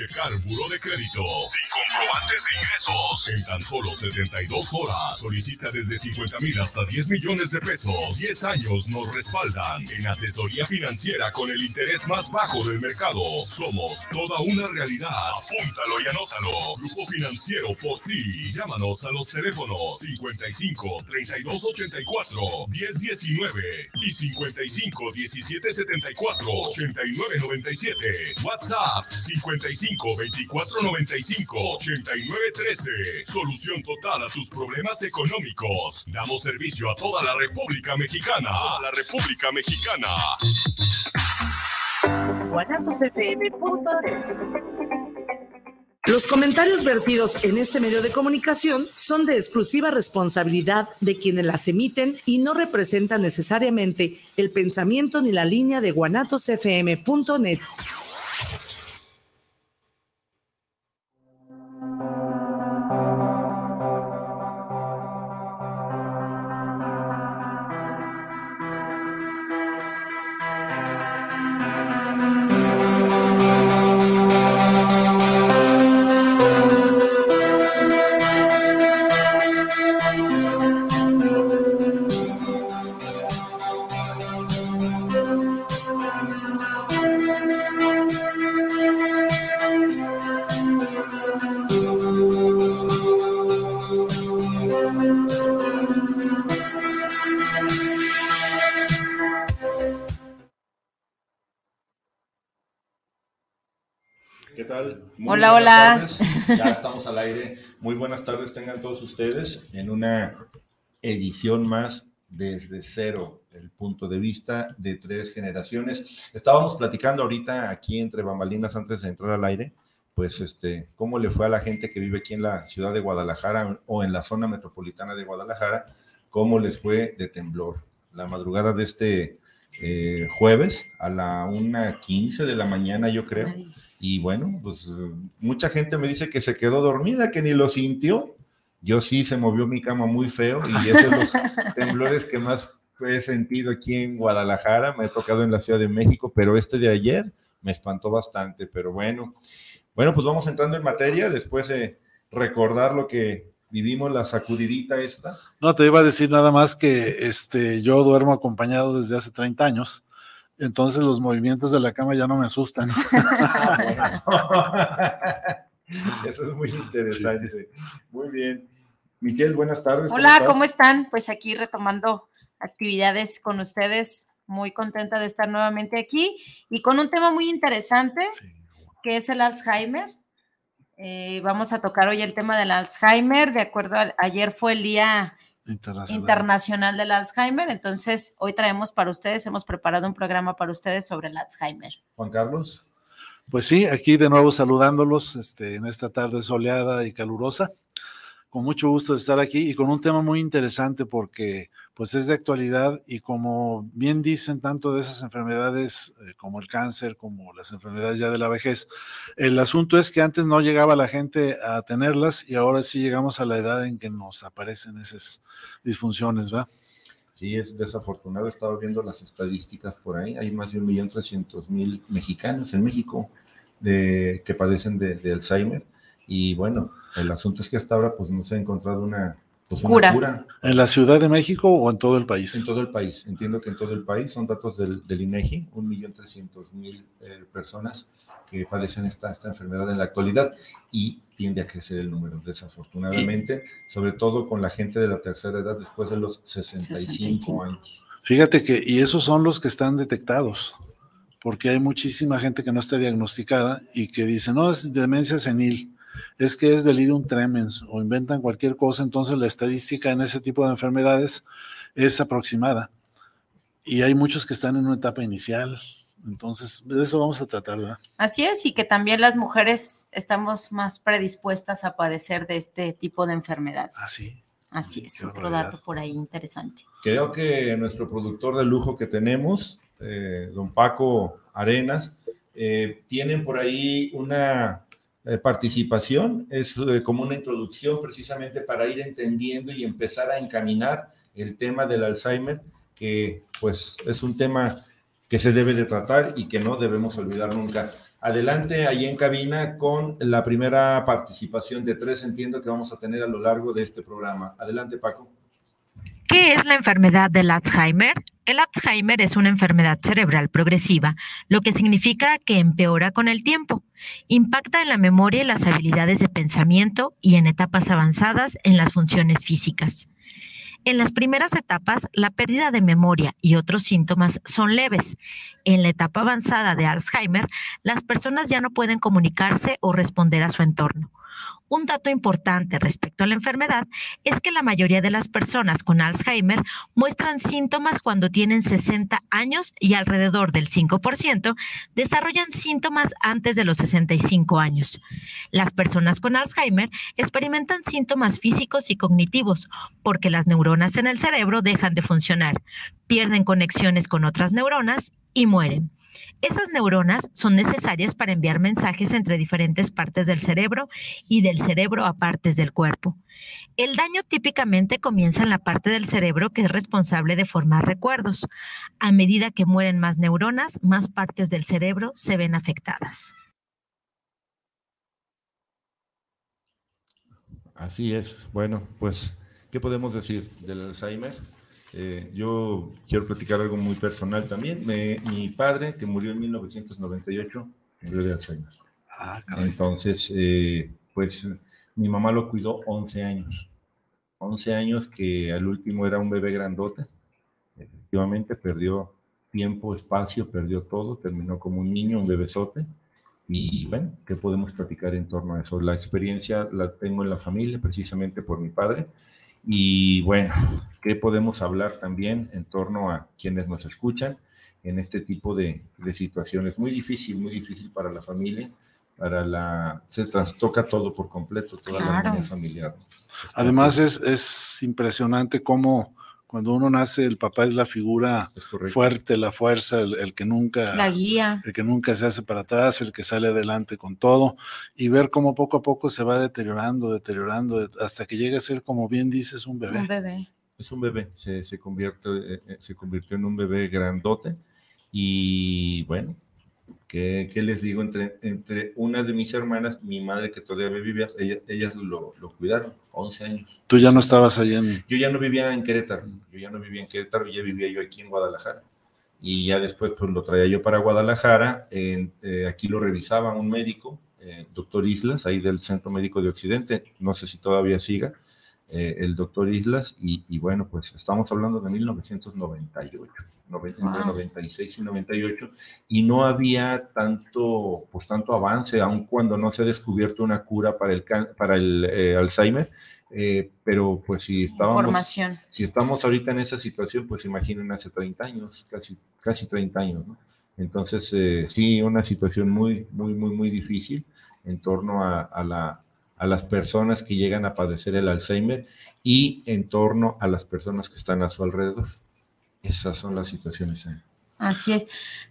Checar Buró de Crédito comprobantes de ingresos. En tan solo 72 horas. Solicita desde 50 mil hasta 10 millones de pesos. 10 años nos respaldan. En asesoría financiera con el interés más bajo del mercado. Somos toda una realidad. Apúntalo y anótalo. Grupo Financiero por ti. Llámanos a los teléfonos 55 32 84 10 19 y 55 17 74 89 97. WhatsApp 55 2495 8913. Solución total a tus problemas económicos. Damos servicio a toda la República Mexicana. A la República Mexicana. Los comentarios vertidos en este medio de comunicación son de exclusiva responsabilidad de quienes las emiten y no representan necesariamente el pensamiento ni la línea de guanatosfm.net. hola, hola. Ya estamos al aire. Muy buenas tardes tengan todos ustedes en una edición más desde cero, el punto de vista de tres generaciones. Estábamos platicando ahorita aquí entre bambalinas antes de entrar al aire, pues este, cómo le fue a la gente que vive aquí en la ciudad de Guadalajara o en la zona metropolitana de Guadalajara, cómo les fue de temblor. La madrugada de este eh, jueves a la 1.15 de la mañana, yo creo. Y bueno, pues mucha gente me dice que se quedó dormida, que ni lo sintió. Yo sí se movió mi cama muy feo y esos son los temblores que más he sentido aquí en Guadalajara. Me he tocado en la Ciudad de México, pero este de ayer me espantó bastante. Pero bueno, bueno, pues vamos entrando en materia después de recordar lo que vivimos la sacudidita esta. No, te iba a decir nada más que este, yo duermo acompañado desde hace 30 años, entonces los movimientos de la cama ya no me asustan. Eso es muy interesante. Muy bien. Miguel, buenas tardes. Hola, ¿cómo, están? Pues aquí retomando actividades con ustedes. Muy contenta de estar nuevamente aquí y con un tema muy interesante, que es el Alzheimer. Eh, vamos a tocar hoy el tema del Alzheimer. De acuerdo, a, ayer fue el Día Internacional. del Alzheimer, entonces hoy traemos para ustedes, hemos preparado un programa para ustedes sobre el Alzheimer. Juan Carlos. Pues sí, aquí de nuevo saludándolos este, en esta tarde soleada y calurosa. Con mucho gusto de estar aquí y con un tema muy interesante porque pues es de actualidad y como bien dicen tanto de esas enfermedades eh, como el cáncer, como las enfermedades ya de la vejez, el asunto es que antes no llegaba la gente a tenerlas y ahora sí llegamos a la edad en que nos aparecen esas disfunciones, ¿va? Sí, es desafortunado. Estaba viendo las estadísticas por ahí. Hay más de un millón trescientos mil mexicanos en México de, que padecen de, de Alzheimer. Y bueno, el asunto es que hasta ahora pues no se ha encontrado una pues cura. ¿En la Ciudad de México o en todo el país? En todo el país. Entiendo que en todo el país son datos del, del INEGI, un millón trescientos mil eh, personas que padecen esta, esta enfermedad en la actualidad y tiende a crecer el número, desafortunadamente, sobre todo con la gente de la tercera edad después de los 65, años. Fíjate que, y esos son los que están detectados, porque hay muchísima gente que no está diagnosticada y que dice, no, es demencia senil es que es delirium tremens o inventan cualquier cosa, entonces la estadística en ese tipo de enfermedades es aproximada. Y hay muchos que están en una etapa inicial, entonces de eso vamos a tratar, ¿verdad? Así es, y que también las mujeres estamos más predispuestas a padecer de este tipo de enfermedades. Así. Ah, Así es, otro dato por ahí interesante. Creo que nuestro productor de lujo que tenemos, eh, don Paco Arenas, eh, tienen por ahí una eh, participación, es eh, como una introducción precisamente para ir entendiendo y empezar a encaminar el tema del Alzheimer, que pues es un tema que se debe de tratar y que no debemos olvidar nunca. Adelante ahí en cabina con la primera participación de tres, entiendo que vamos a tener a lo largo de este programa. Adelante, Paco. ¿Qué es la enfermedad del Alzheimer? El Alzheimer es una enfermedad cerebral progresiva, lo que significa que empeora con el tiempo. Impacta en la memoria y las habilidades de pensamiento y en etapas avanzadas en las funciones físicas. En las primeras etapas, la pérdida de memoria y otros síntomas son leves. En la etapa avanzada de Alzheimer, las personas ya no pueden comunicarse o responder a su entorno. Un dato importante respecto a la enfermedad es que la mayoría de las personas con Alzheimer muestran síntomas cuando tienen 60 años y alrededor del 5% desarrollan síntomas antes de los 65 años. Las personas con Alzheimer experimentan síntomas físicos y cognitivos porque las neuronas en el cerebro dejan de funcionar, pierden conexiones con otras neuronas y mueren. Esas neuronas son necesarias para enviar mensajes entre diferentes partes del cerebro y del cerebro a partes del cuerpo. El daño típicamente comienza en la parte del cerebro que es responsable de formar recuerdos. A medida que mueren más neuronas, más partes del cerebro se ven afectadas. Así es. Bueno, pues, ¿qué podemos decir del Alzheimer? Eh, yo quiero platicar algo muy personal también. mi padre, que murió en 1998, murió de Alzheimer. Ah, Entonces, eh, pues mi mamá lo cuidó 11 años. 11 años que al último era un bebé grandote. Efectivamente, perdió tiempo, espacio, perdió todo, terminó como un niño, un bebesote. Y bueno, ¿qué podemos platicar en torno a eso? La experiencia la tengo en la familia, precisamente por mi padre. Y bueno, ¿qué podemos hablar también en torno a quienes nos escuchan en este tipo de, situaciones? Muy difícil, muy difícil para la familia, para la... Se trastoca todo por completo, toda la familia familiar. Además es, es impresionante cómo cuando uno nace, el papá es la figura fuerte, la fuerza, el, que nunca. La guía. El que nunca se hace para atrás, el que sale adelante con todo. Y ver cómo poco a poco se va deteriorando, deteriorando, hasta que llega a ser, como bien dices, un bebé. Un bebé. Es un bebé, se, se, convierte, eh, eh, se convirtió en un bebé grandote. Y bueno, ¿Qué, les digo? Entre, entre una de mis hermanas, mi madre que todavía vivía, ellas lo, lo, cuidaron, 11 años. ¿Tú ya no estabas allí en...? Yo ya no vivía en Querétaro, yo ya no vivía en Querétaro, ya vivía yo aquí en Guadalajara. Y ya después pues lo traía yo para Guadalajara, eh, aquí lo revisaba un médico, eh, doctor Islas, ahí del Centro Médico de Occidente, no sé si todavía siga, eh, el doctor Islas, y, y bueno, pues estamos hablando de 1998 entre 96 y 98, y no había tanto, pues tanto avance, aun cuando no se ha descubierto una cura para el, para el eh, Alzheimer, eh, pero pues si estábamos, si estamos ahorita en esa situación, pues imaginen hace 30 años, casi, casi 30 años, ¿no? Entonces, sí, una situación muy, muy, muy, muy difícil en torno a, la, a las personas que llegan a padecer el Alzheimer y en torno a las personas que están a su alrededor. Esas son las situaciones. Así es.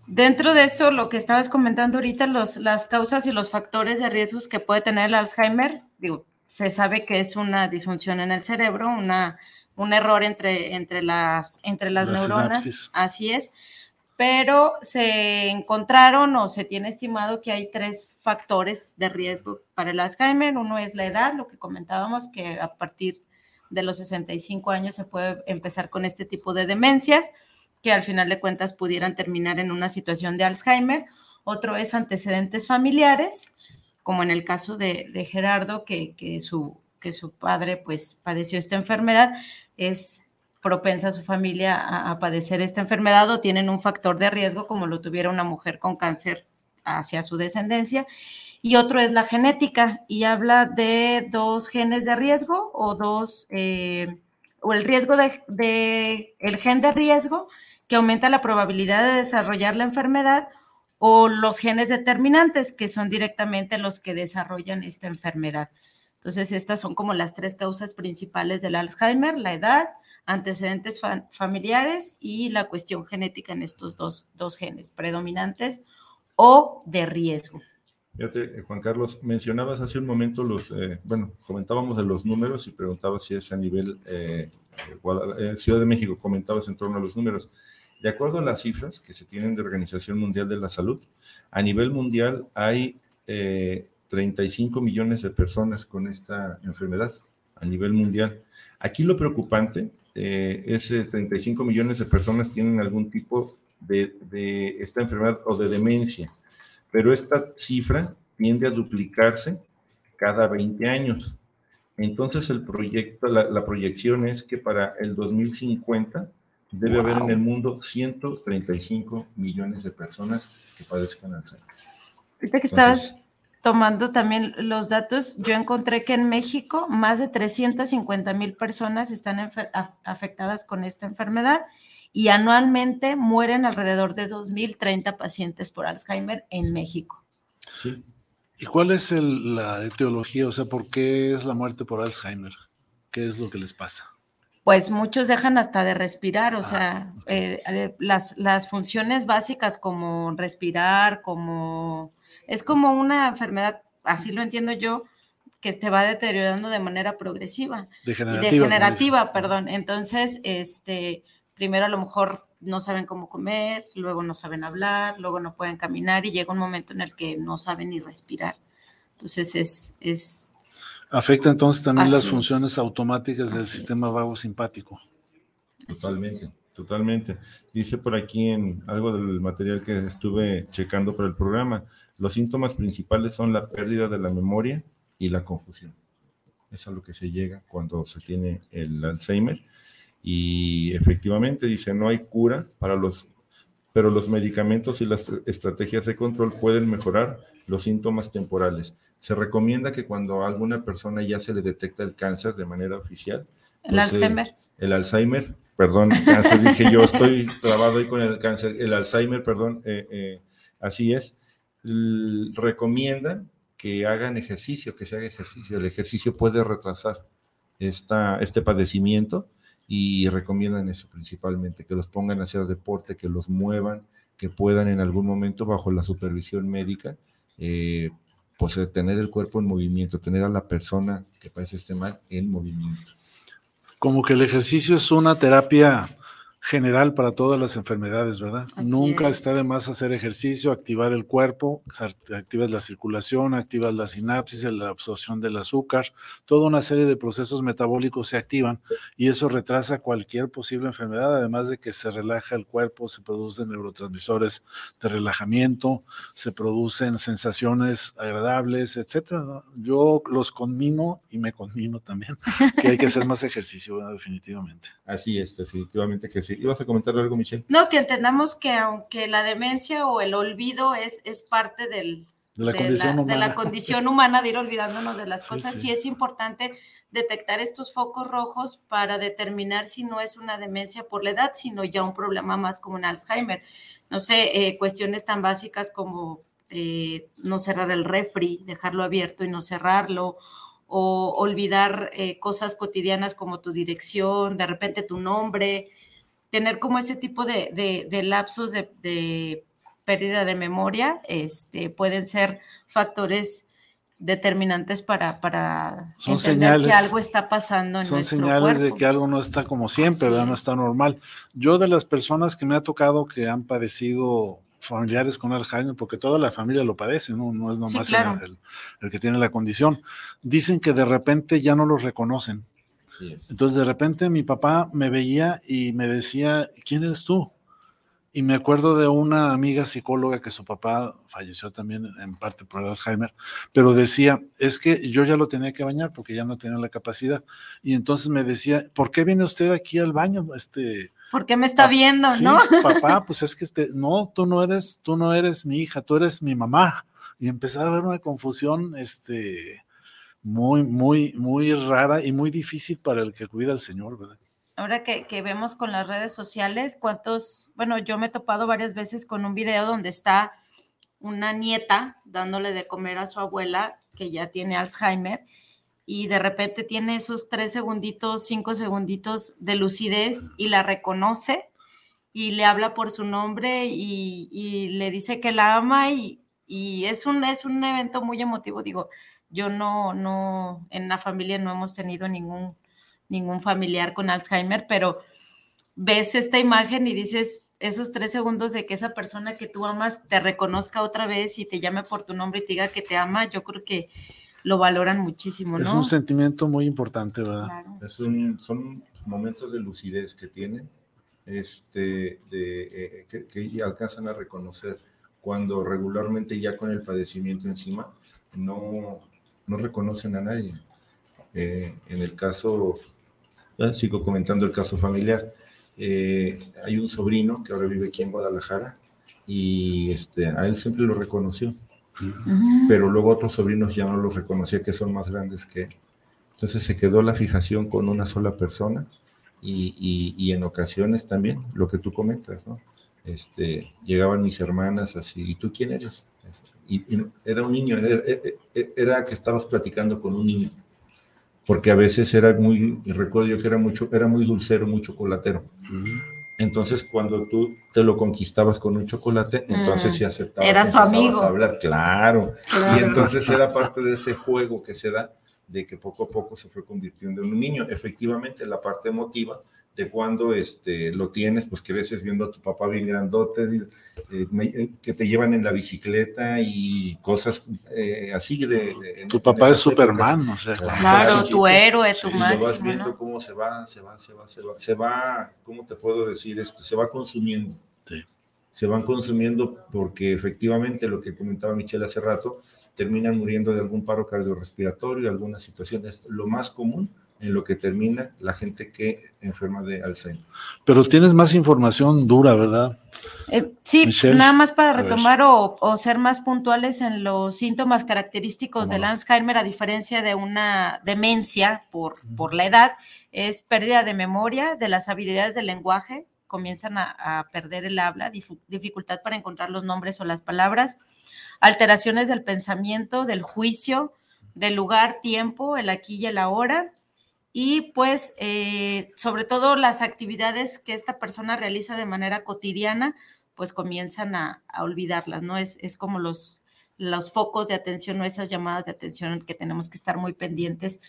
Dentro de esto, lo que estabas comentando ahorita, los, las causas y los factores de riesgos que puede tener el Alzheimer, digo, se sabe que es una disfunción en el cerebro, una, un error entre, entre las, entre las, neuronas. Así es. Pero se encontraron o se tiene estimado que hay tres factores de riesgo para el Alzheimer. Uno es la edad, lo que comentábamos, que a partir de los 65 años se puede empezar con este tipo de demencias que al final de cuentas pudieran terminar en una situación de Alzheimer. Otro es antecedentes familiares, como en el caso de, Gerardo, que, su, que su padre pues padeció esta enfermedad, es propensa a su familia a, padecer esta enfermedad o tienen un factor de riesgo como lo tuviera una mujer con cáncer hacia su descendencia y otro es la genética y habla de dos genes de riesgo o dos, eh, o el riesgo de, el gen de riesgo que aumenta la probabilidad de desarrollar la enfermedad o los genes determinantes que son directamente los que desarrollan esta enfermedad. Entonces, estas son como las tres causas principales del Alzheimer, la edad, antecedentes familiares y la cuestión genética en estos dos, dos genes predominantes o de riesgo. Fíjate, eh, Juan Carlos, mencionabas hace un momento los, eh, bueno, comentábamos de los números y preguntabas si es a nivel eh, Ciudad de México, comentabas en torno a los números. De acuerdo a las cifras que se tienen de Organización Mundial de la Salud, a nivel mundial hay 35 eh, millones de personas con esta enfermedad a nivel mundial. Aquí lo preocupante eh, es que 35 millones de personas tienen algún tipo de, de esta enfermedad o de demencia, pero esta cifra tiende a duplicarse cada 20 años. Entonces el proyecto, la, proyección es que para el 2050 debe haber en el mundo 135 millones de personas que padezcan Alzheimer. Ahorita que estabas tomando también los datos, yo encontré que en México más de 350 mil personas están afectadas con esta enfermedad y anualmente mueren alrededor de 2.030 pacientes por Alzheimer en México. Sí. ¿Y cuál es la etiología? O sea, ¿por qué es la muerte por Alzheimer? ¿Qué es lo que les pasa? Pues muchos dejan hasta de respirar, o ah, sea, eh, eh, las, las funciones básicas como respirar, como... Es como una enfermedad, así lo entiendo yo, que te va deteriorando de manera progresiva. Degenerativa. Degenerativa, perdón. Entonces, este, primero a lo mejor no saben cómo comer, luego no saben hablar, luego no pueden caminar y llega un momento en el que no saben ni respirar. Entonces es... es Afecta entonces también las funciones automáticas del sistema vago simpático. Totalmente, totalmente. Dice por aquí en algo del material que estuve checando para el programa, los síntomas principales son la pérdida de la memoria y la confusión. Es a lo que se llega cuando se tiene el Alzheimer y efectivamente dice, no hay cura para los, pero los medicamentos y las estrategias de control pueden mejorar los síntomas temporales. Se recomienda que cuando a alguna persona ya se le detecta el cáncer de manera oficial, el pues, Alzheimer. el Alzheimer, perdón, cáncer, dije yo estoy trabado ahí con el cáncer, el Alzheimer, perdón, eh, eh, así es, recomiendan que hagan ejercicio, que se haga ejercicio. El ejercicio puede retrasar esta, este padecimiento y recomiendan eso principalmente, que los pongan a hacer deporte, que los muevan, que puedan en algún momento bajo la supervisión médica, eh, pues eh, tener el cuerpo en movimiento, tener a la persona que padece este mal en movimiento. Como que el ejercicio es una terapia general para todas las enfermedades, ¿verdad? Nunca está de más hacer ejercicio, activar el cuerpo, activas la circulación, activas la sinapsis, la absorción del azúcar, toda una serie de procesos metabólicos se activan y eso retrasa cualquier posible enfermedad, además de que se relaja el cuerpo, se producen neurotransmisores de relajamiento, se producen sensaciones agradables, etcétera. Yo los conmino y me conmino también que hay que hacer más ejercicio, definitivamente. Así es, definitivamente que sí. ¿Ibas a comentar algo, Michelle? No, que entendamos que aunque la demencia o el olvido es, es parte del, de, la, condición humana. de la condición humana de ir olvidándonos de las cosas, sí. es importante detectar estos focos rojos para determinar si no es una demencia por la edad, sino ya un problema más como un Alzheimer. No sé, eh, cuestiones tan básicas como eh, no cerrar el refri, dejarlo abierto y no cerrarlo, o olvidar eh, cosas cotidianas como tu dirección, de repente tu nombre, tener como ese tipo de, de, lapsos de, pérdida de memoria, este, pueden ser factores determinantes para, para entender que algo está pasando en son señales de que algo no está como siempre, no está normal. Yo de las personas que me ha tocado que han padecido familiares con Alzheimer, porque toda la familia lo padece, no, no es nomás el, el, que tiene la condición, dicen que de repente ya no los reconocen. Entonces de repente mi papá me veía y me decía, ¿quién eres tú? Y me acuerdo de una amiga psicóloga que su papá falleció también en parte por Alzheimer, pero decía, es que yo ya lo tenía que bañar porque ya no tenía la capacidad. Y entonces me decía, ¿por qué viene usted aquí al baño? Este, ¿Por qué me está viendo, no? Papá, pues es que este, no, tú no eres, tú no eres mi hija, tú eres mi mamá. Y empezaba a haber una confusión, este, muy, muy, muy rara y muy difícil para el que cuida al Señor, ¿verdad? Ahora que, vemos con las redes sociales, cuántos, bueno, yo me he topado varias veces con un video donde está una nieta dándole de comer a su abuela que ya tiene Alzheimer y de repente tiene esos tres segunditos, cinco segunditos de lucidez y la reconoce y le habla por su nombre y, le dice que la ama y, y, es, un, es un evento muy emotivo. Digo, yo no, no, en la familia no hemos tenido ningún, ningún familiar con Alzheimer, pero ves esta imagen y dices, esos tres segundos de que esa persona que tú amas te reconozca otra vez y te llame por tu nombre y te diga que te ama, yo creo que lo valoran muchísimo, ¿no? Es un sentimiento muy importante, ¿verdad? son momentos de lucidez que tienen, este, de, eh, que, alcanzan a reconocer cuando regularmente ya con el padecimiento encima no, no reconocen a nadie. Eh, en el caso, sigo comentando el caso familiar, eh, hay un sobrino que ahora vive aquí en Guadalajara y este, a él siempre lo reconoció, pero luego otros sobrinos ya no los reconocía que son más grandes que él. Entonces se quedó la fijación con una sola persona y, y, en ocasiones también lo que tú comentas, ¿no? Este, llegaban mis hermanas así, ¿y tú quién eres? Este, y, era un niño, era, que estabas platicando con un niño, porque a veces era muy, recuerdo yo que era, mucho, era muy dulcero, muy chocolatero. Entonces, cuando tú te lo conquistabas con un chocolate, entonces se aceptaba. Era su amigo. A hablar, claro. Y entonces era parte de ese juego que se da de que poco a poco se fue convirtiendo en un niño. Efectivamente, la parte emotiva de cuando este, lo tienes, pues creces viendo a tu papá bien grandote, eh, eh, que te llevan en la bicicleta y cosas eh, así de... tu papá es Superman, o sea. Claro, tu héroe, tu máximo. vas viendo cómo se va, se va, se va, se va, se va, ¿cómo te puedo decir esto? Se va consumiendo. Sí. Se van consumiendo porque efectivamente lo que comentaba Michelle hace rato, terminan muriendo de algún paro cardiorrespiratorio, algunas situaciones. Lo más común en lo que termina la gente que enferma de Alzheimer. Pero tienes más información dura, ¿verdad? Eh, sí, nada más para retomar o, ser más puntuales en los síntomas característicos del Alzheimer, a diferencia de una demencia por, por la edad, es pérdida de memoria, de las habilidades del lenguaje, comienzan a, a perder el habla, dificultad para encontrar los nombres o las palabras, alteraciones del pensamiento, del juicio, del lugar, tiempo, el aquí y el ahora, y pues eh, sobre todo las actividades que esta persona realiza de manera cotidiana, pues comienzan a, olvidarlas, ¿no? Es, es como los, los focos de atención o esas llamadas de atención que tenemos que estar muy pendientes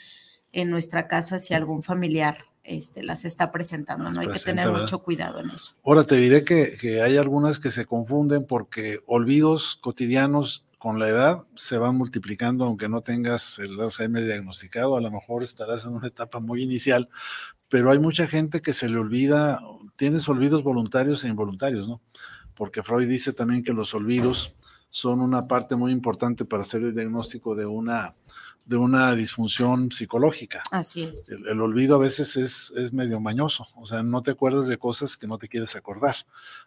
en nuestra casa si algún familiar este, las está presentando, ¿no? Hay que tener mucho cuidado en eso. Ahora te diré que, que, hay algunas que se confunden porque olvidos cotidianos con la edad se van multiplicando, aunque no tengas el Alzheimer diagnosticado, a lo mejor estarás en una etapa muy inicial, pero hay mucha gente que se le olvida, tienes olvidos voluntarios e involuntarios, ¿no? Porque Freud dice también que los olvidos son una parte muy importante para hacer el diagnóstico de una de una disfunción psicológica. Así es. El, olvido a veces es, es, medio mañoso, o sea, no te acuerdas de cosas que no te quieres acordar.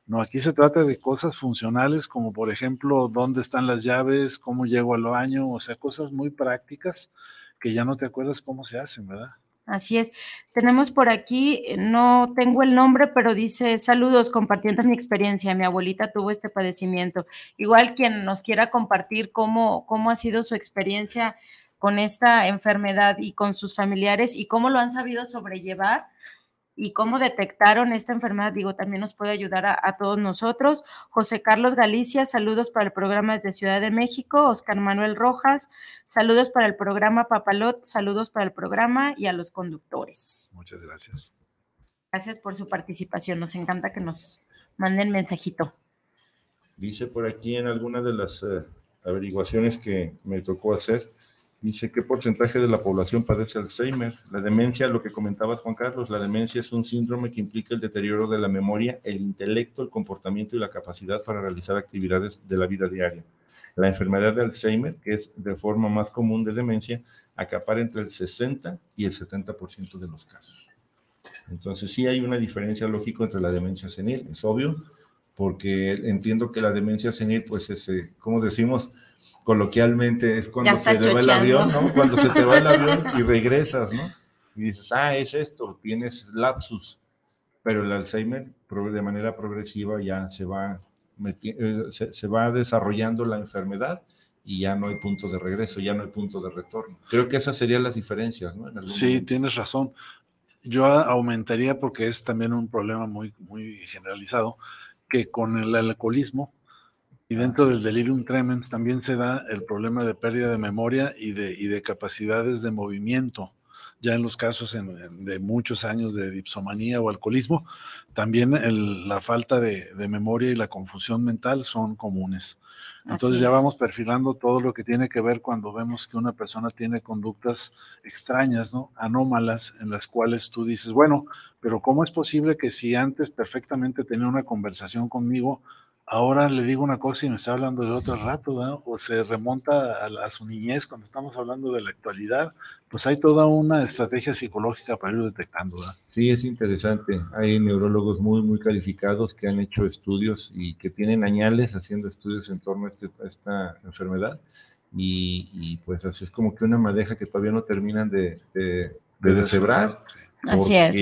No, aquí se trata de cosas funcionales como por ejemplo dónde están las llaves, cómo llego al baño, o sea, cosas muy prácticas que ya no te acuerdas cómo se hacen, ¿verdad? Así es. Tenemos por aquí, eh, no tengo el nombre, pero dice, saludos, compartiendo mi experiencia. Mi abuelita tuvo este padecimiento. Igual quien nos quiera compartir cómo, cómo ha sido su experiencia con esta enfermedad y con sus familiares y cómo lo han sabido sobrellevar y cómo detectaron esta enfermedad, digo, también nos puede ayudar a, todos nosotros. José Carlos Galicia, saludos para el programa desde Ciudad de México. Oscar Manuel Rojas, saludos para el programa Papalot, saludos para el programa y a los conductores. Muchas gracias. Gracias por su participación, nos encanta que nos manden mensajito. Dice por aquí en alguna de las eh, averiguaciones que me tocó hacer, Dice, ¿qué porcentaje de la población padece Alzheimer? La demencia, lo que comentabas Juan Carlos, la demencia es un síndrome que implica el deterioro de la memoria, el intelecto, el comportamiento y la capacidad para realizar actividades de la vida diaria. La enfermedad de Alzheimer, que es de forma más común de demencia, acapara entre el 60 y el 70% de los casos. Entonces sí hay una diferencia lógica entre la demencia senil, es obvio, porque entiendo que la demencia senil, pues es, eh, como decimos, coloquialmente es cuando se te va el avión, ¿no? Cuando se te va el avión y regresas, ¿no? Y dices, ah, es esto, tienes lapsus. Pero el Alzheimer de manera progresiva ya se va, eh, se, va desarrollando la enfermedad y ya no hay punto de regreso, ya no hay punto de retorno. Creo que esas serían las diferencias, ¿no? sí, tienes razón. Yo aumentaría porque es también un problema muy, muy generalizado, que con el alcoholismo y dentro del delirium tremens también se da el problema de pérdida de memoria y de, y de capacidades de movimiento, ya en los casos de muchos años de dipsomanía o alcoholismo, también la falta de, memoria y la confusión mental son comunes. Entonces ya vamos perfilando todo lo que tiene que ver cuando vemos que una persona tiene conductas extrañas, ¿no? Anómalas, en las cuales tú dices, bueno, pero ¿cómo es posible que si antes perfectamente tenía una conversación conmigo, ahora le digo una cosa y me está hablando de otro rato, o se remonta a, su niñez cuando estamos hablando de la actualidad, pues hay toda una estrategia psicológica para ir detectando. ¿verdad? Sí, es interesante. Hay neurólogos muy, muy calificados que han hecho estudios y que tienen añales haciendo estudios en torno a, este, esta enfermedad. Y, pues así es como que una madeja que debía no terminan de, de, de deshebrar. Así es.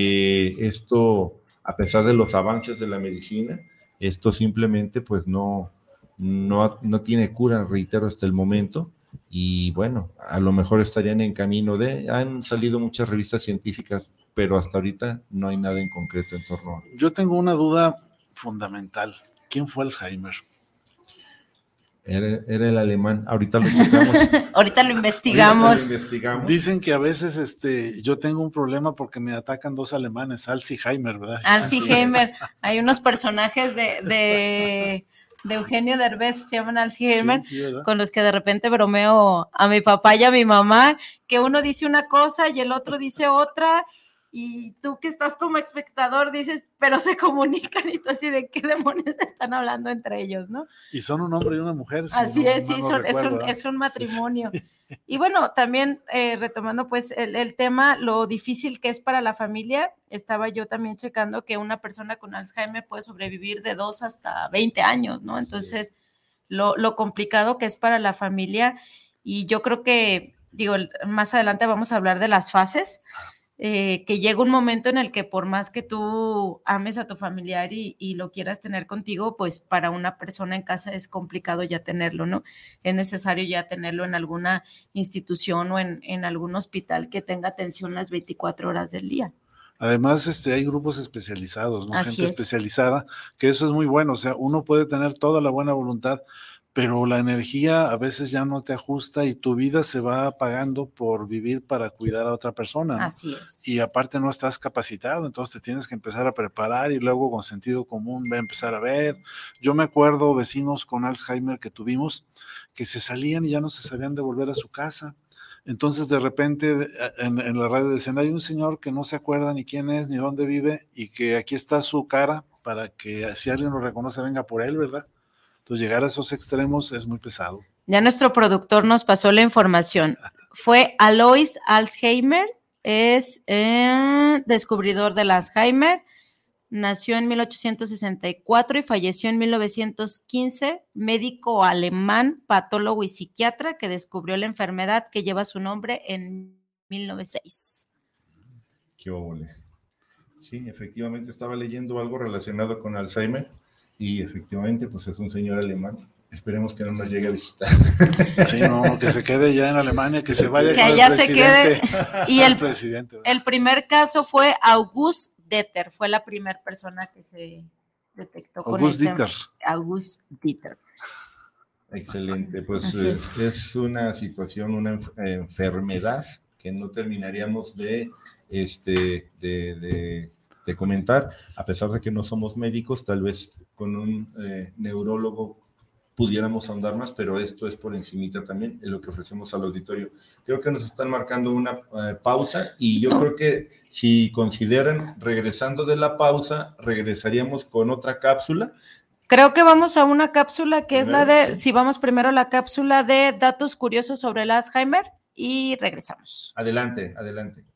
esto, a pesar de los avances de la medicina, esto simplemente pues no, no, no tiene cura, reitero, hasta el momento. Y bueno, a lo mejor estarían en camino de, han salido muchas revistas científicas, pero hasta ahorita no hay nada en concreto en torno a... Yo tengo una duda fundamental. ¿Quién fue Alzheimer? Era, el alemán. Ahorita lo investigamos. Ahorita lo investigamos. Dicen que a veces este, yo tengo un problema porque me atacan dos alemanes, Alzheimer, ¿verdad? Alzheimer. Hay unos personajes de, de, Eugenio Derbez, se llaman Alzheimer, con los que de repente bromeo a mi papá y a mi mamá, que uno dice una cosa y el otro dice otra, y tú que estás como espectador dices, pero se comunican y tú así de qué demonios están hablando entre ellos, ¿no? Y son un hombre y una mujer. así es, sí, es, un, matrimonio. Y bueno, también eh, retomando pues el, tema, lo difícil que es para la familia, estaba yo también checando que una persona con Alzheimer puede sobrevivir de dos hasta 20 años, ¿no? Entonces, lo, lo complicado que es para la familia y yo creo que, digo, más adelante vamos a hablar de las fases eh, que llega un momento en el que por más que tú ames a tu familiar y, lo quieras tener contigo, pues para una persona en casa es complicado ya tenerlo, ¿no? Es necesario ya tenerlo en alguna institución o en, en algún hospital que tenga atención las 24 horas del día. Además, este, hay grupos especializados, ¿no? Gente especializada, que eso es muy bueno. O sea, uno puede tener toda la buena voluntad, pero la energía a veces ya no te ajusta y tu vida se va apagando por vivir para cuidar a otra persona. Así es. Y aparte no estás capacitado, entonces te tienes que empezar a preparar y luego con sentido común va a empezar a ver. Yo me acuerdo vecinos con Alzheimer que tuvimos que se salían y ya no se sabían devolver a su casa. Entonces de repente en, en la radio decían, hay un señor que no se acuerda ni quién es ni dónde vive y que aquí está su cara para que si alguien lo reconoce venga por él, ¿verdad? Entonces, llegar a esos extremos es muy pesado. Ya nuestro productor nos pasó la información. Fue Alois Alzheimer, es eh, descubridor del Alzheimer. Nació en 1864 y falleció en 1915, médico alemán, patólogo y psiquiatra que descubrió la enfermedad que lleva su nombre en 1906. Qué obole. Sí, efectivamente estaba leyendo algo relacionado con Alzheimer y efectivamente, pues es un señor alemán. Esperemos que no nos llegue a visitar. Sí, no, que se quede ya en Alemania, que se vaya que allá se quede. Y el, presidente, el primer caso fue August Deter, fue la primera persona que se detectó con August Dieter. August Dieter. Excelente, pues eh, es, una situación, una enfermedad que no terminaríamos de, este, de, de comentar, a pesar de que no somos médicos, tal vez con un eh, neurólogo pudiéramos ahondar más, pero esto es por encimita también en lo que ofrecemos al auditorio. Creo que nos están marcando una eh, pausa y yo creo que si consideran regresando de la pausa, regresaríamos con otra cápsula. Creo que vamos a una cápsula que es la de, si vamos primero a la cápsula de datos curiosos sobre el Alzheimer y regresamos. Adelante, adelante.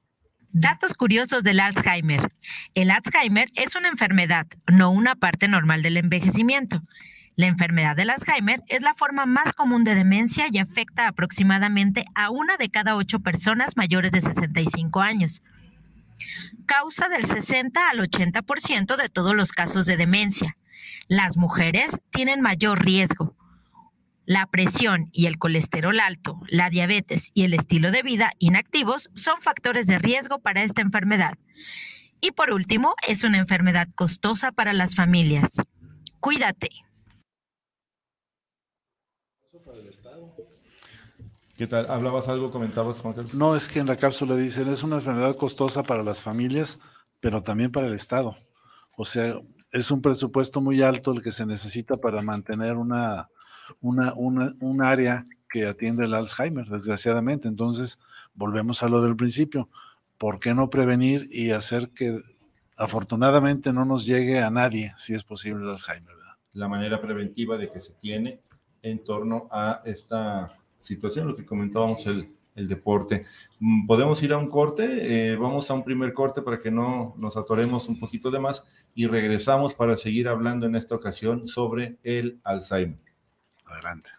Datos curiosos del Alzheimer. El Alzheimer es una enfermedad, no una parte normal del envejecimiento. La enfermedad del Alzheimer es la forma más común de demencia y afecta aproximadamente a una de cada ocho personas mayores de 65 años. Causa del 60 al 80% de todos los casos de demencia. Las mujeres tienen mayor riesgo, la presión y el colesterol alto, la diabetes y el estilo de vida inactivos son factores de riesgo para esta enfermedad. Y por último, es una enfermedad costosa para las familias. Cuídate. ¿Qué tal? ¿Hablabas algo, comentabas, Juan Carlos? No, es que en la cápsula dicen, es una enfermedad costosa para las familias, pero también para el Estado. O sea, es un presupuesto muy alto el que se necesita para mantener una, una, una, un área que atiende el Alzheimer, desgraciadamente. Entonces, volvemos a lo del principio. ¿Por qué no prevenir y hacer que afortunadamente no nos llegue a nadie, si es posible, el Alzheimer? La manera preventiva de que se tiene en torno a esta situación, lo que comentábamos el, el deporte. Mm, podemos ir a un corte, eh, vamos a un primer corte para que no nos atoremos un poquito de más y regresamos para seguir hablando en esta ocasión sobre el Alzheimer. Adelante.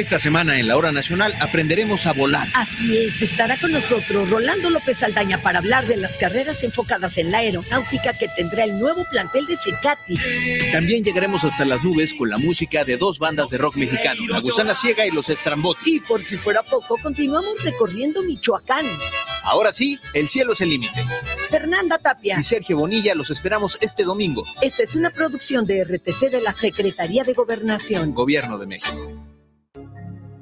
Esta semana en la Hora Nacional aprenderemos a volar. Así es, estará con nosotros Rolando López Aldaña para hablar de las carreras enfocadas en la aeronáutica que tendrá el nuevo plantel de Secati. También llegaremos hasta las nubes con la música de dos bandas de rock mexicano, La Gusana Ciega y Los Estrambotti. Y por si fuera poco, continuamos recorriendo Michoacán. Ahora sí, el cielo es el límite. Fernanda Tapia y Sergio Bonilla los esperamos este domingo. Esta es una producción de RTC de la Secretaría de Gobernación. Gobierno de México.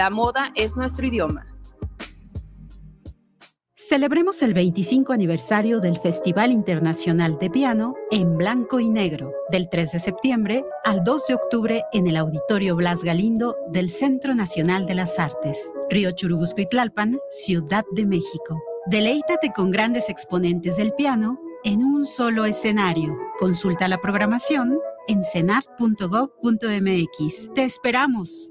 la moda es nuestro idioma. Celebremos el 25 aniversario del Festival Internacional de Piano en Blanco y Negro, del 3 de septiembre al 2 de octubre en el Auditorio Blas Galindo del Centro Nacional de las Artes, Río Churubusco y Tlalpan, Ciudad de México. Deleítate con grandes exponentes del piano en un solo escenario. Consulta la programación en cenart.gov.mx. Te esperamos.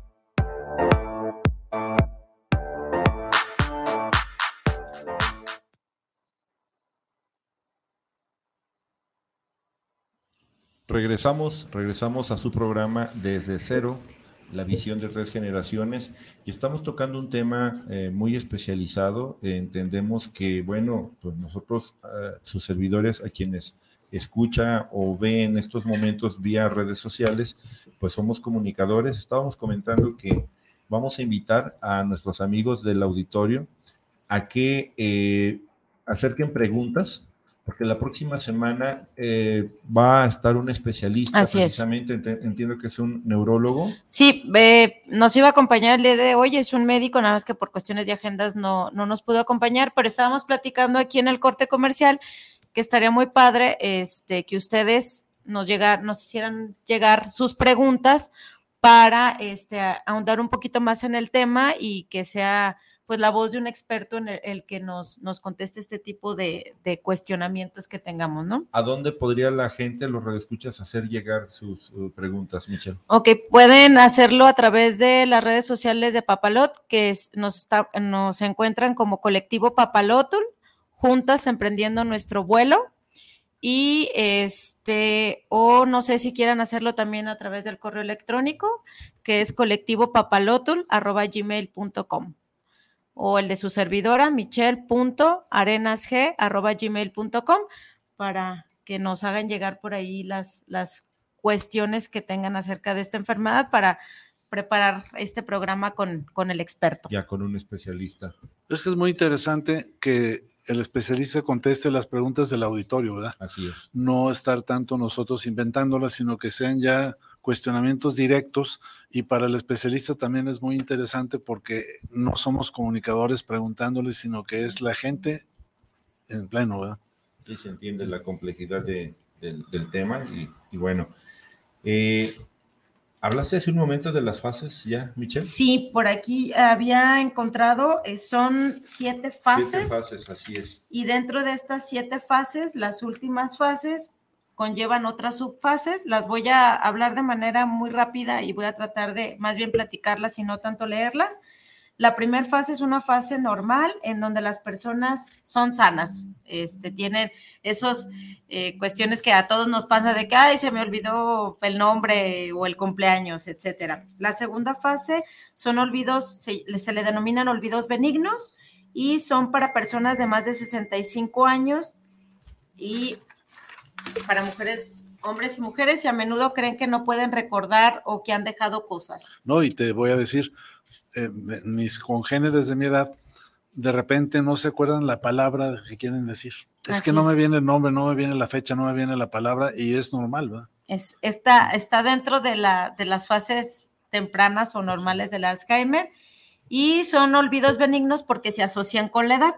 Regresamos, regresamos a su programa desde cero, la visión de tres generaciones, y estamos tocando un tema eh, muy especializado. entendemos que, bueno, pues nosotros, eh, sus servidores, a quienes escucha o ve en estos momentos vía redes sociales, pues somos comunicadores. Estábamos comentando que vamos a invitar a nuestros amigos del auditorio a que eh, acerquen preguntas porque la próxima semana eh, va a estar un especialista, Así precisamente, entiendo que es un neurólogo. Sí, nos iba a acompañar el día de hoy, es un médico, nada más que por cuestiones de agendas no, no nos pudo acompañar, pero estábamos platicando aquí en el corte comercial que estaría muy padre este, que ustedes nos, llegar, nos hicieran llegar sus preguntas para este, ahondar un poquito más en el tema y que sea pues la voz de un experto en el, que nos, nos conteste este tipo de, cuestionamientos que tengamos, ¿no? ¿A dónde podría la gente, los redescuchas, hacer llegar sus uh, preguntas, Michelle? Ok, pueden hacerlo a través de las redes sociales de Papalot, que nos, está, nos encuentran como colectivo Papalotul, juntas emprendiendo nuestro vuelo. Y este, o no sé si quieran hacerlo también a través del correo electrónico, que es colectivopapalotul.gmail.com o el de su servidora, michelle.arenasg.gmail.com, para que nos hagan llegar por ahí las, las cuestiones que tengan acerca de esta enfermedad para preparar este programa con, con, el experto. Ya con un especialista. Es que es muy interesante que el especialista conteste las preguntas del auditorio, ¿verdad? Así es. No estar tanto nosotros inventándolas, sino que sean ya cuestionamientos directos y para el especialista también es muy interesante porque no somos comunicadores preguntándoles, sino que es la gente en pleno, ¿verdad? Sí, se entiende la complejidad de, del, tema y, y bueno. Eh, ¿Hablaste hace un momento de las fases ya, Michelle? Sí, por aquí había encontrado, eh, son siete fases. Siete fases, así es. Y dentro de estas siete fases, las últimas fases conllevan otras subfases. Las voy a hablar de manera muy rápida y voy a tratar de más bien platicarlas y no tanto leerlas. La primera fase es una fase normal en donde las personas son sanas, este, tienen esos eh, cuestiones que a todos nos pasa de que, ay, se me olvidó el nombre o el cumpleaños, etcétera. La segunda fase son olvidos, se, se le denominan olvidos benignos y son para personas de más de 65 años y para mujeres hombres y mujeres y a menudo creen que no pueden recordar o que han dejado cosas. No, y te voy a decir, eh, mis congéneres de mi edad, de repente no se acuerdan la palabra que quieren decir. Es que no me viene el nombre, no me viene la fecha, no me viene la palabra y es normal, ¿verdad? Es, está, está dentro de, la, de las fases tempranas o normales del Alzheimer y son olvidos benignos porque se asocian con la edad,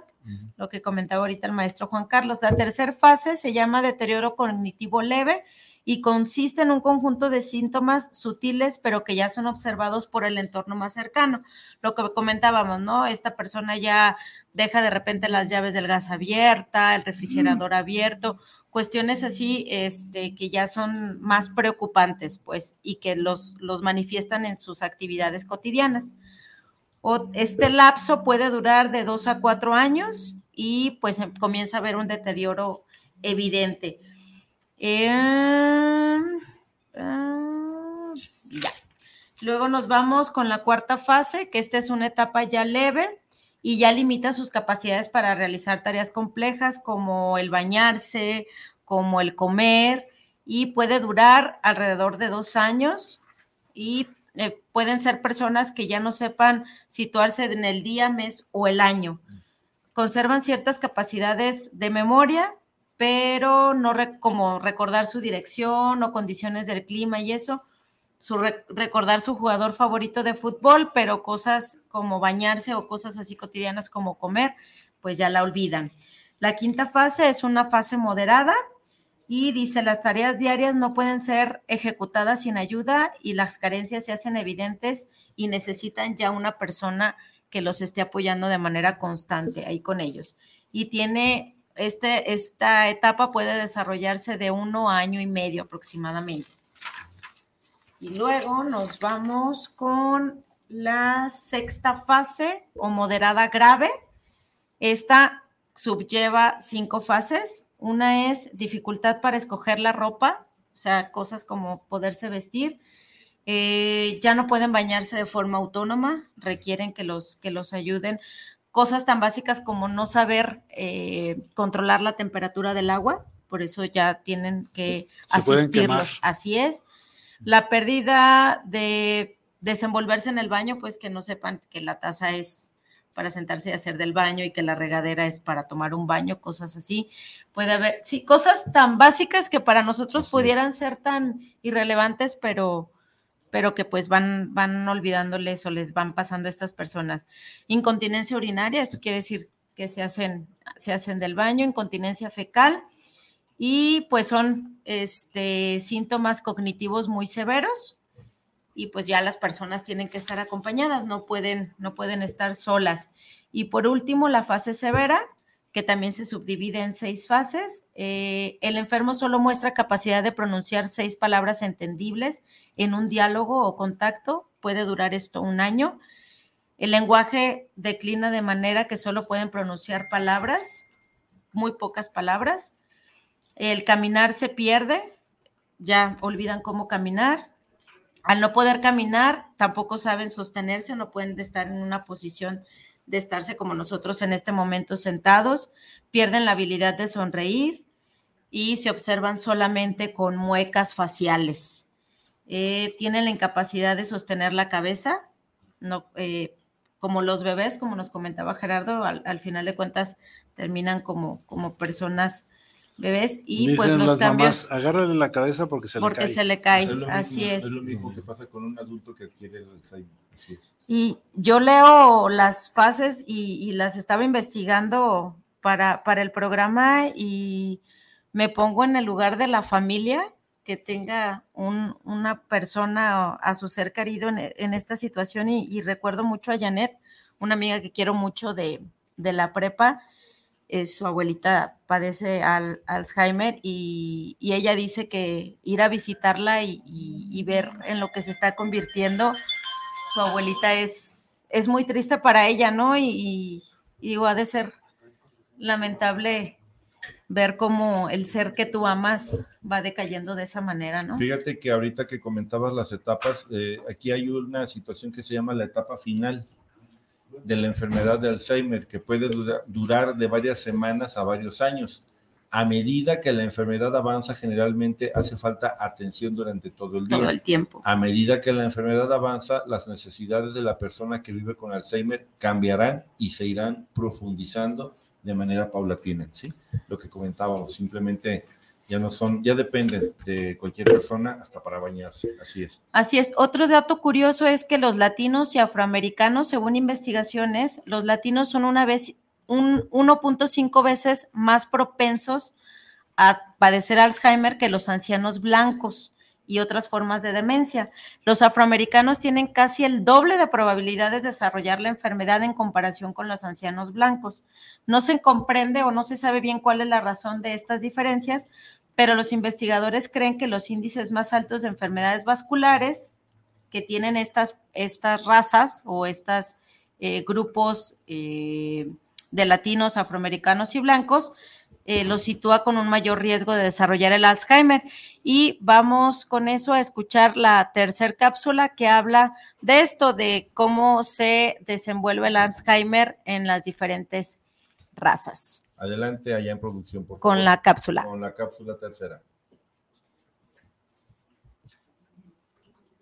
lo que comentaba ahorita el maestro Juan Carlos. La tercera fase se llama deterioro cognitivo leve y consiste en un conjunto de síntomas sutiles, pero que ya son observados por el entorno más cercano. Lo que comentábamos, ¿no? Esta persona ya deja de repente las llaves del gas abierta, el refrigerador abierto, cuestiones así, este, que ya son más preocupantes, pues, y que los, los manifiestan en sus actividades cotidianas. Este lapso puede durar de dos a cuatro años y pues em, comienza a haber un deterioro evidente. Em, ah, ya. Luego nos vamos con la cuarta fase, que esta es una etapa ya leve y ya limita sus capacidades para realizar tareas complejas como el bañarse, como el comer, y puede durar alrededor de dos años y eh, pueden ser personas que ya no sepan situarse en el día, mes o el año. Conservan ciertas capacidades de memoria, pero no como recordar su dirección o condiciones del clima y eso, su recordar su jugador favorito de fútbol, pero cosas como bañarse o cosas así cotidianas como comer, pues ya la olvidan. La quinta fase es una fase moderada y dice, las tareas diarias no pueden ser ejecutadas sin ayuda y las carencias se hacen evidentes y necesitan ya una persona que los esté apoyando de manera constante ahí con ellos. Y tiene este, esta etapa puede desarrollarse de uno año y medio aproximadamente. Y luego nos vamos con la sexta fase o moderada grave. Esta subyeva cinco fases. Una es dificultad para escoger la ropa o sea, cosas como poderse vestir. Eh, ya no pueden bañarse de forma autónoma, requieren que los, que los ayuden. Cosas tan básicas como no saber eh, controlar la temperatura del agua, por eso ya tienen que asistirlos. Así es. La pérdida de desenvolverse en el baño, pues que no sepan que la taza es para sentarse y hacer del baño y que la regadera es para tomar un baño, cosas así. Puede haber, sí, cosas tan básicas que para nosotros pudieran ser tan irrelevantes, pero, pero que pues van, van olvidándoles o les van pasando a estas personas. Incontinencia urinaria, esto quiere decir que se hacen, se hacen del baño, incontinencia fecal, y pues son este, síntomas cognitivos muy severos, y pues ya las personas tienen que estar acompañadas, no pueden, no pueden estar solas. Y por último, la fase severa, que también se subdivide en seis fases. Eh, el enfermo solo muestra capacidad de pronunciar seis palabras entendibles en un diálogo o contacto. Puede durar esto un año. El lenguaje declina de manera que solo pueden pronunciar palabras, muy pocas palabras. El caminar se pierde, ya olvidan cómo caminar. Al no poder caminar, tampoco saben sostenerse, no pueden estar en una posición de estarse como nosotros en este momento sentados, pierden la habilidad de sonreír y se observan solamente con muecas faciales. Eh, tienen la incapacidad de sostener la cabeza, no, eh, como los bebés, como nos comentaba Gerardo, al, al, final de cuentas terminan como, como personas bebés y pues los cambios. agárrale la cabeza porque se le cae. se le cae, así es. Es lo mismo que pasa con un adulto que adquiere el Alzheimer, así es. Y yo leo las fases y, las estaba investigando para, para el programa y me pongo en el lugar de la familia que tenga un, una persona a su ser querido en, esta situación y, recuerdo mucho a Janet, una amiga que quiero mucho de, de la prepa, su abuelita padece al, Alzheimer y, ella dice que ir a visitarla y, ver en lo que se está convirtiendo su abuelita es, es muy triste para ella, ¿no? Y, digo, ha de ser lamentable ver cómo el ser que tú amas va decayendo de esa manera, ¿no? Fíjate que ahorita que comentabas las etapas, eh, aquí hay una situación que se llama la etapa final de la enfermedad de Alzheimer, que puede durar de varias semanas a varios años. A medida que la enfermedad avanza, generalmente hace falta atención durante todo el día. Todo el tiempo. A medida que la enfermedad avanza, las necesidades de la persona que vive con Alzheimer cambiarán y se irán profundizando de manera paulatina, ¿sí? Lo que comentábamos, simplemente ya no son, ya dependen de cualquier persona hasta para bañarse, así es. Así es. Otro dato curioso es que los latinos y afroamericanos, según investigaciones, los latinos son una vez un 1.5 veces más propensos a padecer Alzheimer que los ancianos blancos y otras formas de demencia. Los afroamericanos tienen casi el doble de probabilidades de desarrollar la enfermedad en comparación con los ancianos blancos. No se comprende o no se sabe bien cuál es la razón de estas diferencias, pero los investigadores creen que los índices más altos de enfermedades vasculares que tienen estas, estas razas o estos eh, grupos eh, de latinos, afroamericanos y blancos eh, lo sitúa con un mayor riesgo de desarrollar el Alzheimer. Y vamos con eso a escuchar la tercera cápsula que habla de esto, de cómo se desenvuelve el Alzheimer en las diferentes razas. Adelante allá en producción, por Con la cápsula. Con la cápsula tercera.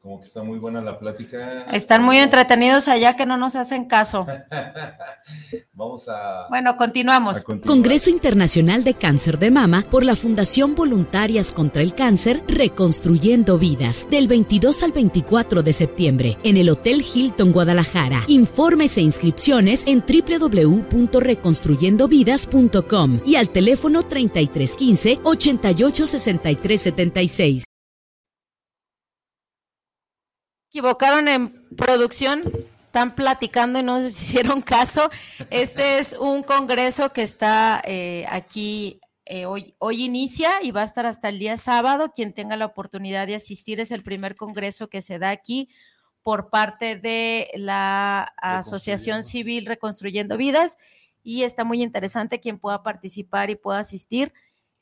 Como que está muy buena la plática. Están muy entretenidos allá que no nos hacen caso. Vamos a... Bueno, continuamos. Congreso Internacional de Cáncer de Mama por la Fundación Voluntarias contra el Cáncer Reconstruyendo Vidas del 22 al 24 de septiembre en el Hotel Hilton Guadalajara. Informes e inscripciones en www.reconstruyendovidas.com y al teléfono 3315 886376 equivocaron en producción, están platicando y no se hicieron caso. Este es un congreso que está eh, aquí eh, hoy, hoy inicia y va a estar hasta el día sábado. Quien tenga la oportunidad de asistir es el primer congreso que se da aquí por parte de la Asociación Civil Reconstruyendo Vidas y está muy interesante quien pueda participar y pueda asistir.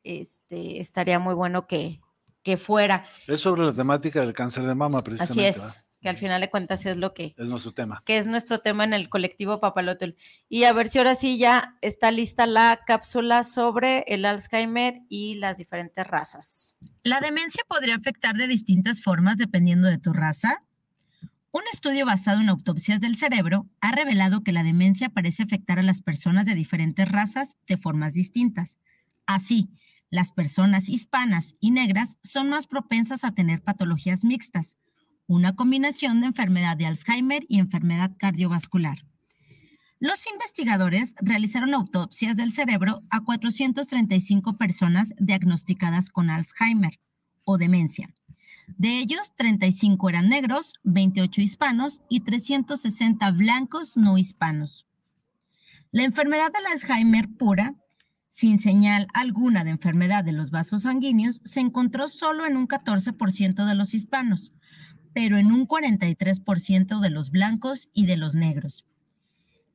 Este, estaría muy bueno que, que fuera. Es sobre la temática del cáncer de mama, precisamente. Así es que al final de cuentas es lo que es nuestro tema. Que es nuestro tema en el colectivo Papalotl. Y a ver si ahora sí ya está lista la cápsula sobre el Alzheimer y las diferentes razas. ¿La demencia podría afectar de distintas formas dependiendo de tu raza? Un estudio basado en autopsias del cerebro ha revelado que la demencia parece afectar a las personas de diferentes razas de formas distintas. Así, las personas hispanas y negras son más propensas a tener patologías mixtas, una combinación de enfermedad de Alzheimer y enfermedad cardiovascular. Los investigadores realizaron autopsias del cerebro a 435 personas diagnosticadas con Alzheimer o demencia. De ellos, 35 eran negros, 28 hispanos y 360 blancos no hispanos. La enfermedad del Alzheimer pura, sin señal alguna de enfermedad de los vasos sanguíneos, se encontró solo en un 14% de los hispanos, pero en un 43% de los blancos y de los negros.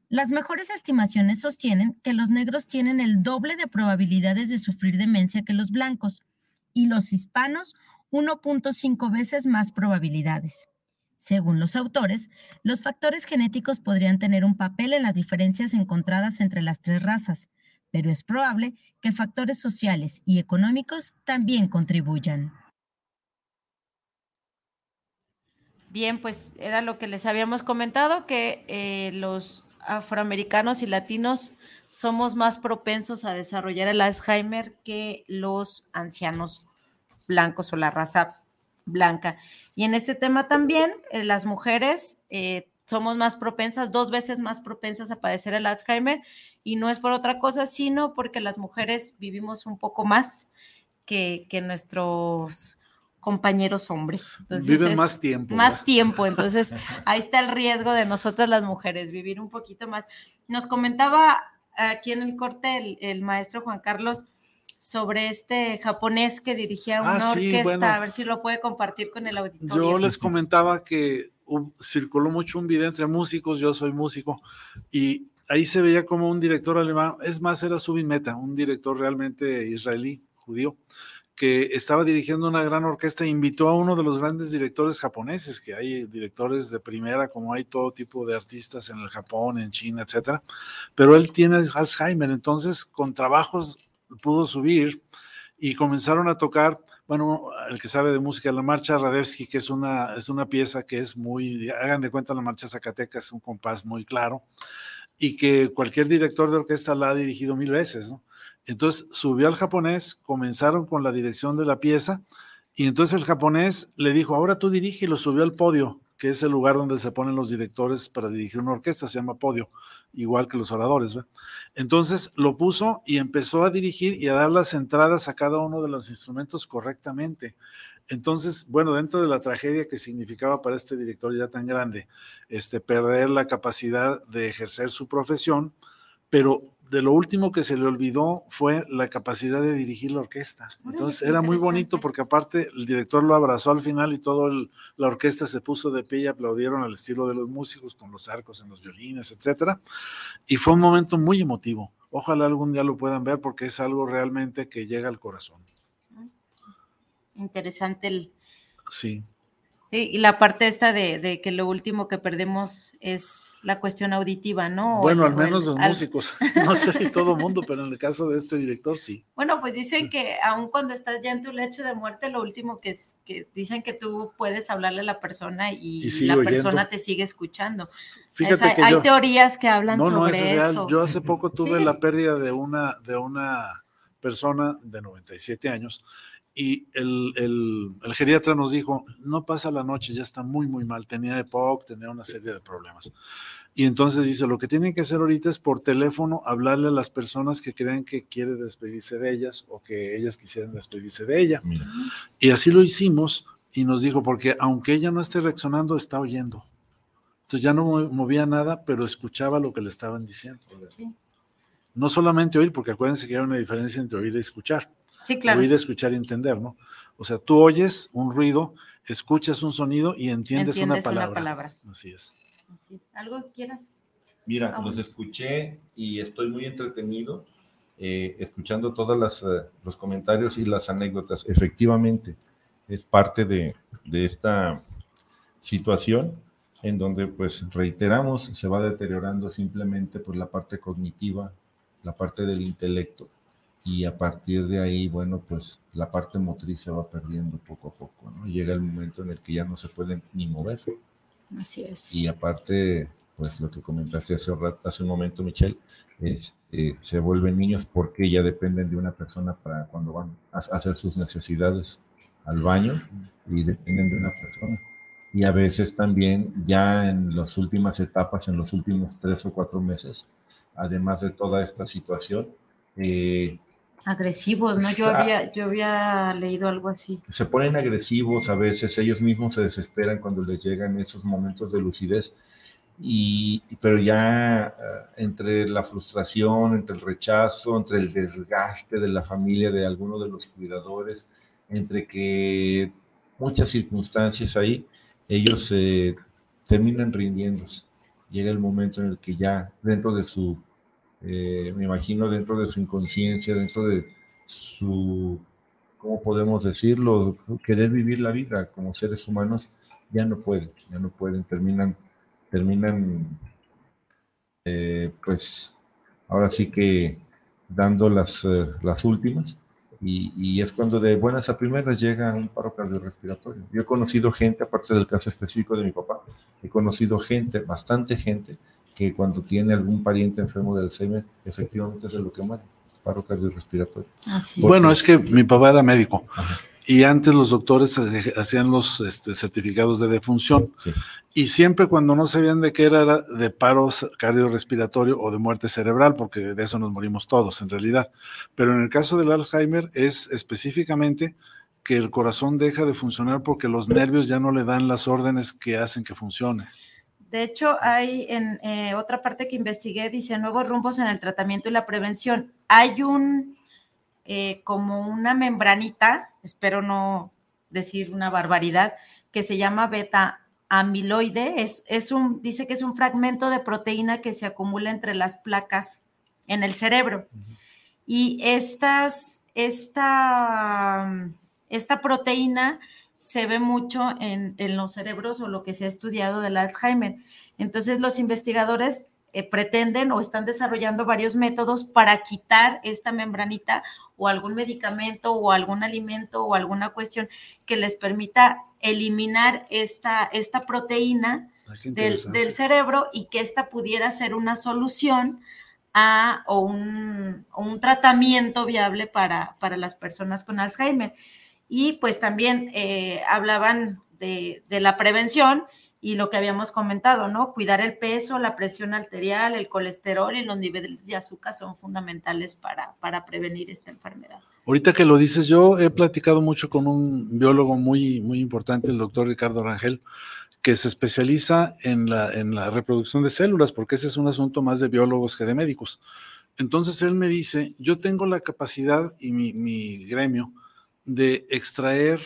Las mejores estimaciones sostienen que los negros tienen el doble de probabilidades de sufrir demencia que los blancos y los hispanos 1.5 veces más probabilidades. Según los autores, los factores genéticos podrían tener un papel en las diferencias encontradas entre las tres razas, pero es probable que factores sociales y económicos también contribuyan. Bien, pues era lo que les habíamos comentado, que eh, los afroamericanos y latinos somos más propensos a desarrollar el Alzheimer que los ancianos blancos o la raza blanca. Y en este tema también, eh, las mujeres eh, somos más propensas, dos veces más propensas a padecer el Alzheimer, y no es por otra cosa, sino porque las mujeres vivimos un poco más que, que nuestros compañeros hombres. Viven más tiempo. Más tiempo, entonces ahí está el riesgo de nosotras las mujeres, vivir un poquito más. Nos comentaba aquí en el corte el, maestro Juan Carlos sobre este japonés que dirigía una ah, orquesta, a ver si lo puede compartir con el auditorio. Yo les comentaba que circuló mucho un video entre músicos, yo soy músico, y ahí se veía como un director alemán, es más, era Subin Meta, un director realmente israelí, judío, que estaba dirigiendo una gran orquesta, invitó a uno de los grandes directores japoneses, que hay directores de primera, como hay todo tipo de artistas en el Japón, en China, etcétera, pero él tiene Alzheimer, entonces con trabajos pudo subir y comenzaron a tocar, bueno, el que sabe de música, la marcha Radevsky, que es una, es una pieza que es muy, hagan de cuenta la marcha Zacateca, es un compás muy claro, y que cualquier director de orquesta la ha dirigido mil veces, ¿no? Entonces subió al japonés, comenzaron con la dirección de la pieza y entonces el japonés le dijo, ahora tú dirige y lo subió al podio, que es el lugar donde se ponen los directores para dirigir una orquesta, se llama podio, igual que los oradores. Entonces lo puso y empezó a dirigir y a dar las entradas a cada uno de los instrumentos correctamente. Entonces, bueno, dentro de la tragedia que significaba para este director ya tan grande, este, perder la capacidad de ejercer su profesión, pero de lo último que se le olvidó fue la capacidad de dirigir la orquesta. Entonces era muy bonito porque aparte el director lo abrazó al final y toda la orquesta se puso de pie y aplaudieron al estilo de los músicos con los arcos en los violines, etcétera. Y fue un momento muy emotivo. Ojalá algún día lo puedan ver porque es algo realmente que llega al corazón. Interesante el, sí y la parte esta de, que lo último que perdemos es la cuestión auditiva, ¿no? Bueno, al menos los músicos, no sé si todo mundo, pero en el caso de este director sí. Bueno, pues dicen que aun cuando estás ya en tu lecho de muerte, lo último que es que dicen que tú puedes hablarle a la persona y, la persona te sigue escuchando. Fíjate que hay teorías que hablan sobre eso. Yo hace poco tuve la pérdida de una, de una persona de 97 años y el, el, geriatra nos dijo, no pasa la noche, ya está muy, muy mal, tenía EPOC, tenía una serie de problemas. Y entonces dice, lo que tienen que hacer ahorita es por teléfono hablarle a las personas que crean que quiere despedirse de ellas o que ellas quisieran despedirse de ella. Y así lo hicimos y nos dijo, porque aunque ella no esté reaccionando, está oyendo. Entonces ya no movía nada, pero escuchaba lo que le estaban diciendo. No solamente oír, porque acuérdense que hay una diferencia entre oír y escuchar. Sí, claro. Oír, escuchar y entender, ¿no? O sea, tú oyes un ruido, escuchas un sonido y entiendes, una, palabra. Así es. ¿Algo quieras? Mira, los escuché y estoy muy entretenido eh, escuchando todos eh, los comentarios y las anécdotas. Efectivamente, es parte de, de esta situación en donde, pues, reiteramos, se va deteriorando simplemente por la parte cognitiva, la parte del intelecto, y a partir de ahí, bueno, pues la parte motriz se va perdiendo poco a poco, ¿no? Llega el momento en el que ya no se pueden ni mover. Así es. Y aparte, pues lo que comentaste hace, un rato- hace un momento, Michelle, este, se vuelven niños porque ya dependen de una persona para cuando van a a hacer sus necesidades al baño y dependen de una persona. Y a veces también ya en las últimas etapas, en los últimos tres o cuatro meses, además de toda esta situación, eh, Agresivos, ¿no? Yo había, yo había leído algo así. se ponen agresivos a veces, ellos mismos se desesperan cuando les llegan esos momentos de lucidez, y, pero ya eh, entre la frustración, entre el rechazo, entre el desgaste de la familia, de alguno de los cuidadores, entre que muchas circunstancias ahí, ellos se terminan rindiéndose. Llega el momento en el que ya dentro de su, eh, me imagino dentro de su inconsciencia, dentro de su ¿cómo podemos decirlo? Querer vivir la vida como seres humanos, ya no pueden, ya no pueden, terminan, terminan, eh, pues, ahora sí que dando las, eh, las últimas, y, y es cuando de buenas a primeras llega un paro cardiorrespiratorio. Yo he conocido gente, aparte del caso específico de mi papá, he conocido gente, bastante gente, que cuando tiene algún pariente enfermo del Alzheimer, efectivamente es de lo que muere, paro cardiorrespiratorio. Bueno, es que mi papá era médico y antes los doctores ha- hacían los este, certificados de defunción y siempre cuando no sabían de qué era, era de paro cardiorrespiratorio o de muerte cerebral, porque de eso nos morimos todos en realidad. Pero en el caso del Alzheimer es específicamente que el corazón deja de funcionar porque los nervios ya no le dan las órdenes que hacen que funcione. De hecho, hay en eh, otra parte que investigué, dice nuevos rumbos en el tratamiento y la prevención. Hay un, eh, como una membranita, espero no decir una barbaridad, que se llama beta amiloide. Es, es un, dice que es un fragmento de proteína que se acumula entre las placas en el cerebro. Y estas, esta, esta proteína se ve mucho en, en los cerebros o lo que se ha estudiado del Alzheimer. Entonces los investigadores eh, pretenden o están desarrollando varios métodos para quitar esta membranita o algún medicamento o algún alimento o alguna cuestión que les permita eliminar esta, esta proteína qué del, del cerebro y que esta pudiera ser una solución a, o, un, un tratamiento viable para, para las personas con Alzheimer. Y pues también eh, hablaban de, de la prevención y lo que habíamos comentado, ¿no? Cuidar el peso, la presión arterial, el colesterol y los niveles de azúcar son fundamentales para, para prevenir esta enfermedad. Ahorita que lo dices, yo he platicado mucho con un biólogo muy, muy importante, el doctor Ricardo Rangel, que se especializa en la, en la reproducción de células, porque ese es un asunto más de biólogos que de médicos. Entonces él me dice, yo tengo la capacidad y mi, mi gremio de extraer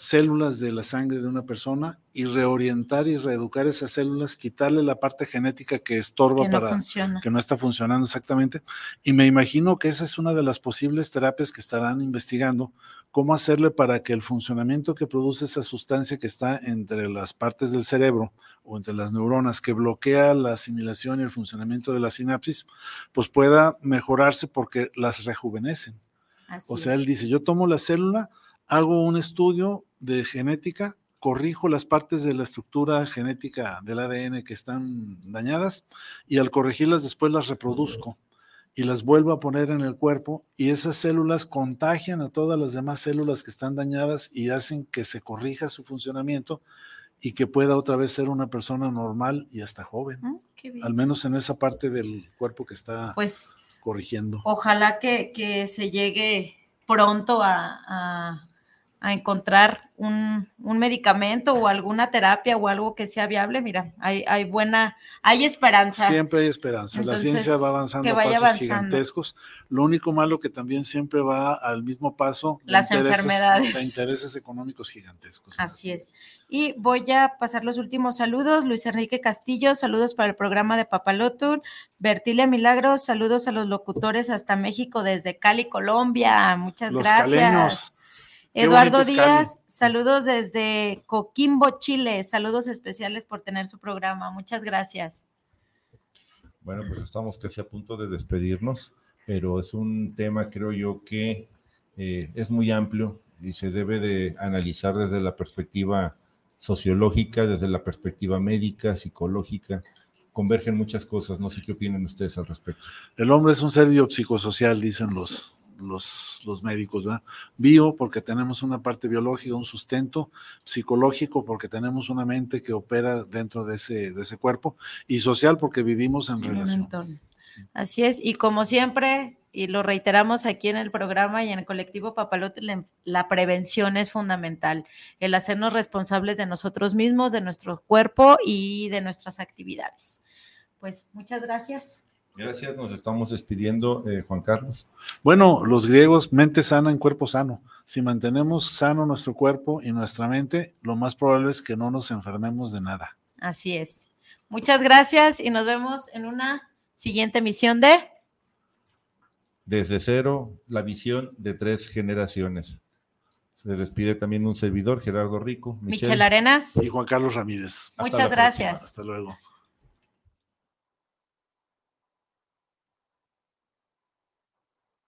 células de la sangre de una persona y reorientar y reeducar esas células, quitarle la parte genética que estorba Que no para funciona. que no está funcionando exactamente. Y me imagino que esa es una de las posibles terapias que estarán investigando, cómo hacerle para que el funcionamiento que produce esa sustancia que está entre las partes del cerebro o entre las neuronas que bloquea la asimilación y el funcionamiento de la sinapsis, pues pueda mejorarse porque las rejuvenecen. Así O sea, es. él dice, yo tomo la célula, hago un estudio de genética, corrijo las partes de la estructura genética del ADN que están dañadas y al corregirlas después las reproduzco y las vuelvo a poner en el cuerpo y esas células contagian a todas las demás células que están dañadas y hacen que se corrija su funcionamiento y que pueda otra vez ser una persona normal y hasta joven, bien. al menos en esa parte del cuerpo que está Pues corrigiendo. ojalá que, que se llegue pronto a, a- a encontrar un, un medicamento o alguna terapia o algo que sea viable. Mira, hay, hay buena, hay esperanza. Siempre hay esperanza. la ciencia va avanzando que a pasos avanzando. gigantescos. Lo único malo que también siempre va al mismo paso. Las intereses- enfermedades. de intereses económicos gigantescos. Así es. Y voy a pasar los últimos saludos. Luis Enrique Castillo, saludos para el programa de Papalotur. Bertilia Milagros, saludos a los locutores hasta México desde Cali, Colombia. Muchas Los gracias. caleños. Eduardo. Díaz, Saludos desde Coquimbo, Chile. Saludos especiales por tener su programa. Muchas gracias. Bueno, pues estamos casi a punto de despedirnos, pero es un tema, creo yo, que eh, es muy amplio y se debe de analizar desde la perspectiva sociológica, desde la perspectiva médica, psicológica. Convergen muchas cosas. No sé qué opinan ustedes al respecto. El hombre es un ser biopsicosocial, dicen los, los, los médicos, ¿verdad? Bio, porque tenemos una parte biológica, un sustento, psicológico, porque tenemos una mente que opera dentro de ese, de ese cuerpo, y social, porque vivimos en, relación. Así es, y como siempre, y lo reiteramos aquí en el programa y en el colectivo Papalote, la prevención es fundamental, el hacernos responsables de nosotros mismos, de nuestro cuerpo y de nuestras actividades. Pues muchas gracias. Gracias, nos estamos despidiendo, eh, Juan Carlos. Bueno, los griegos, mente sana en cuerpo sano. Si mantenemos sano nuestro cuerpo y nuestra mente, lo más probable es que no nos enfermemos de nada. Así es. Muchas gracias y nos vemos en una siguiente emisión de... Desde cero, la visión de tres generaciones. Se despide también un servidor, Gerardo Rico. Michelle, Arenas. Y Juan Carlos Ramírez. Muchas gracias. Hasta luego.